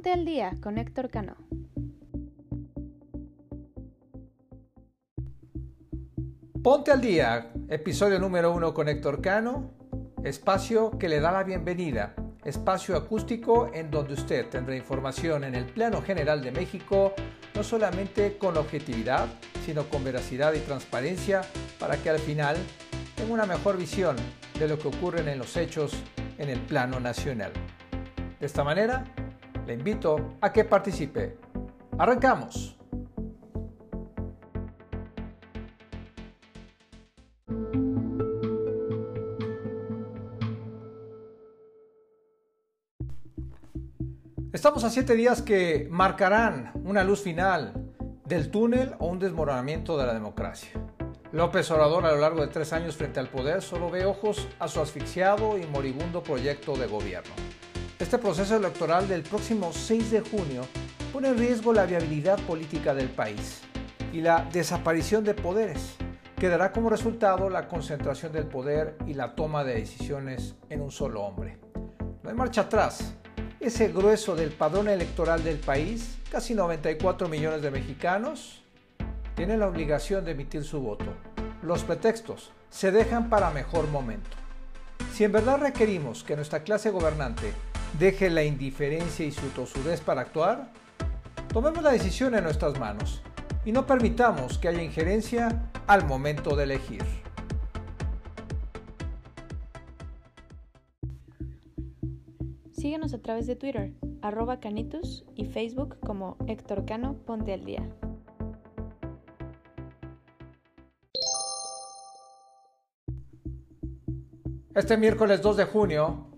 Ponte al día con Héctor Cano. Ponte al día, episodio número uno con Héctor Cano, espacio que le da la bienvenida, espacio acústico en donde usted tendrá información en el plano general de México, no solamente con objetividad, sino con veracidad y transparencia para que al final tenga una mejor visión de lo que ocurre en los hechos en el plano nacional. De esta manera, le invito a que participe. ¡Arrancamos! Estamos a siete días que marcarán una luz final del túnel o un desmoronamiento de la democracia. López Obrador a lo largo de tres años frente al poder solo ve ojos a su asfixiado y moribundo proyecto de gobierno. Este proceso electoral del próximo 6 de junio pone en riesgo la viabilidad política del país y la desaparición de poderes, que dará como resultado la concentración del poder y la toma de decisiones en un solo hombre. No hay marcha atrás. Ese grueso del padrón electoral del país, casi 94 millones de mexicanos, tiene la obligación de emitir su voto. Los pretextos se dejan para mejor momento. Si en verdad requerimos que nuestra clase gobernante deje la indiferencia y su tosudez para actuar, tomemos la decisión en nuestras manos y no permitamos que haya injerencia al momento de elegir. Síguenos a través de Twitter, arroba canitus y Facebook como Héctor Cano Ponte al Día. Este miércoles 2 de junio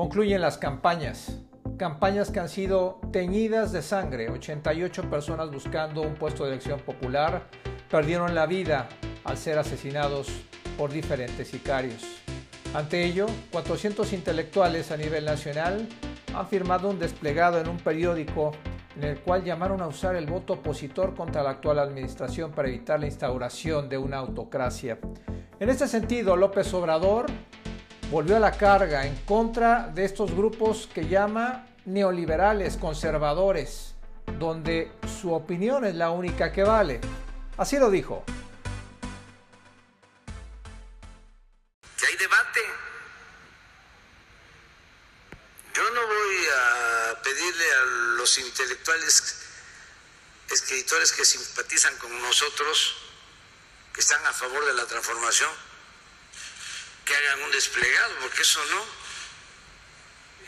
concluyen las campañas. Campañas que han sido teñidas de sangre. 88 personas buscando un puesto de elección popular perdieron la vida al ser asesinados por diferentes sicarios. Ante ello, 400 intelectuales a nivel nacional han firmado un desplegado en un periódico en el cual llamaron a usar el voto opositor contra la actual administración para evitar la instauración de una autocracia. En este sentido, López Obrador volvió a la carga en contra de estos grupos que llama neoliberales, conservadores, donde su opinión es la única que vale. Así lo dijo. Que hay debate. Yo no voy a pedirle a los intelectuales, escritores que simpatizan con nosotros, que están a favor de la transformación, que hagan un desplegado, porque eso no.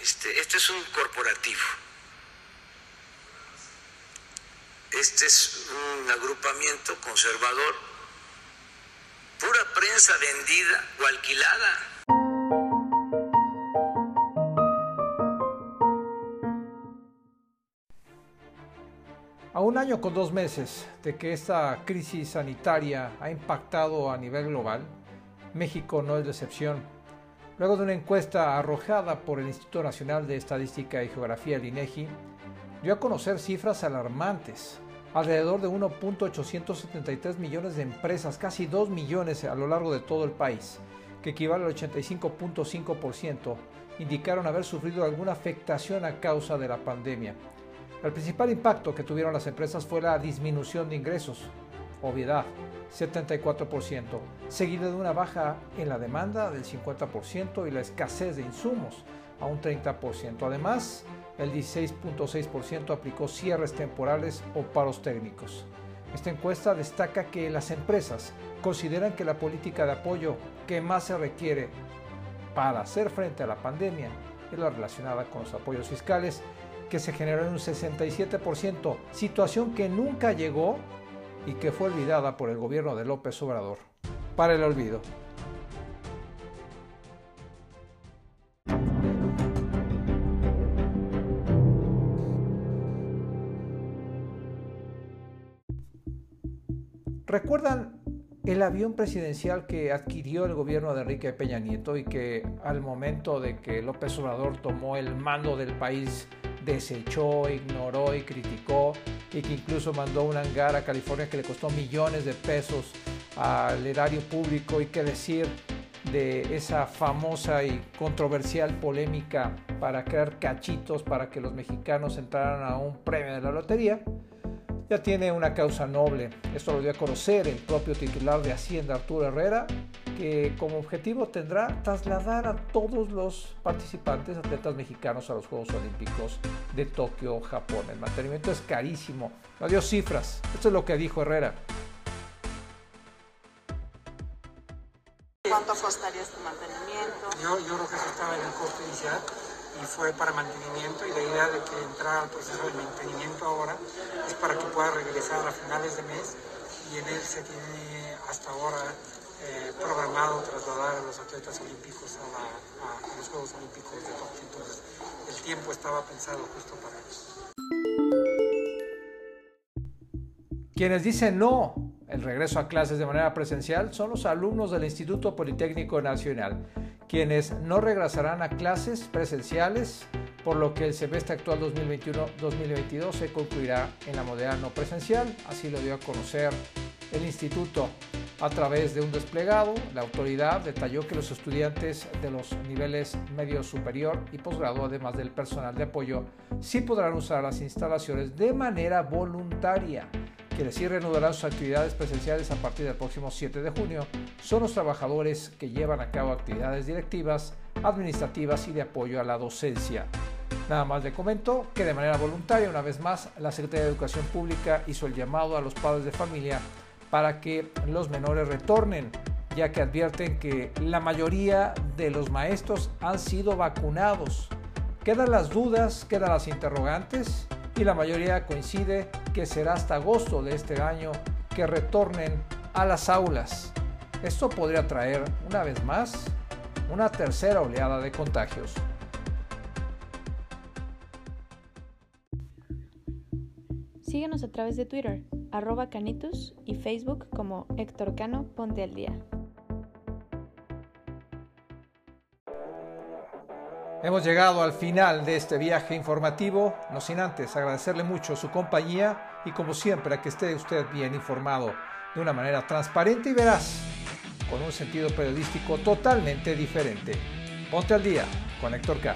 Este, este es un corporativo. Este es un agrupamiento conservador, pura prensa vendida o alquilada. A un año con dos meses de que esta crisis sanitaria ha impactado a nivel global, México no es excepción. Luego de una encuesta arrojada por el Instituto Nacional de Estadística y Geografía, el INEGI, dio a conocer cifras alarmantes. Alrededor de 1.873 millones de empresas, casi 2 millones a lo largo de todo el país, que equivale al 85.5%, indicaron haber sufrido alguna afectación a causa de la pandemia. El principal impacto que tuvieron las empresas fue la disminución de ingresos, obviedad, 74%, seguido de una baja en la demanda del 50% y la escasez de insumos a un 30%. Además, el 16.6% aplicó cierres temporales o paros técnicos. Esta encuesta destaca que las empresas consideran que la política de apoyo que más se requiere para hacer frente a la pandemia es la relacionada con los apoyos fiscales, que se generó en un 67%, situación que nunca llegó y que fue olvidada por el gobierno de López Obrador. Para el olvido. ¿Recuerdan el avión presidencial que adquirió el gobierno de Enrique Peña Nieto y que al momento de que López Obrador tomó el mando del país desechó, ignoró y criticó y que incluso mandó un hangar a California que le costó millones de pesos al erario público y que decir de esa famosa y controversial polémica para crear cachitos para que los mexicanos entraran a un premio de la lotería, ya tiene una causa noble. Esto lo dio a conocer el propio titular de Hacienda, Arturo Herrera, que como objetivo tendrá trasladar a todos los participantes, atletas mexicanos, a los Juegos Olímpicos de Tokio, Japón. El mantenimiento es carísimo. No dio cifras. Esto es lo que dijo Herrera. ¿Cuánto costaría este mantenimiento? Yo, yo creo que eso estaba en el costo inicial y fue para mantenimiento y la idea de que entrara al proceso de mantenimiento ahora es para que pueda regresar a finales de mes y en él se tiene hasta ahora eh, programado trasladar a los atletas olímpicos a, a, los Juegos Olímpicos de Tokio. Entonces el tiempo estaba pensado justo para eso. Quienes dicen no el regreso a clases de manera presencial son los alumnos del Instituto Politécnico Nacional quienes no regresarán a clases presenciales, por lo que el semestre actual 2021-2022 se concluirá en la modalidad no presencial. Así lo dio a conocer el instituto a través de un desplegado. La autoridad detalló que los estudiantes de los niveles medio superior y posgrado, además del personal de apoyo, sí podrán usar las instalaciones de manera voluntaria quienes sí reanudarán sus actividades presenciales a partir del próximo 7 de junio son los trabajadores que llevan a cabo actividades directivas, administrativas y de apoyo a la docencia. Nada más le comento que de manera voluntaria, una vez más, la Secretaría de Educación Pública hizo el llamado a los padres de familia para que los menores retornen, ya que advierten que la mayoría de los maestros han sido vacunados. Quedan las dudas, quedan las interrogantes y la mayoría coincide que será hasta agosto de este año que retornen a las aulas. Esto podría traer, una vez más, una tercera oleada de contagios. Síguenos a través de Twitter, arroba Canitus y Facebook como Héctor Cano Ponte al Día. Hemos llegado al final de este viaje informativo, no sin antes agradecerle mucho su compañía y como siempre a que esté usted bien informado de una manera transparente y veraz, con un sentido periodístico totalmente diferente. Ponte al día con Héctor K.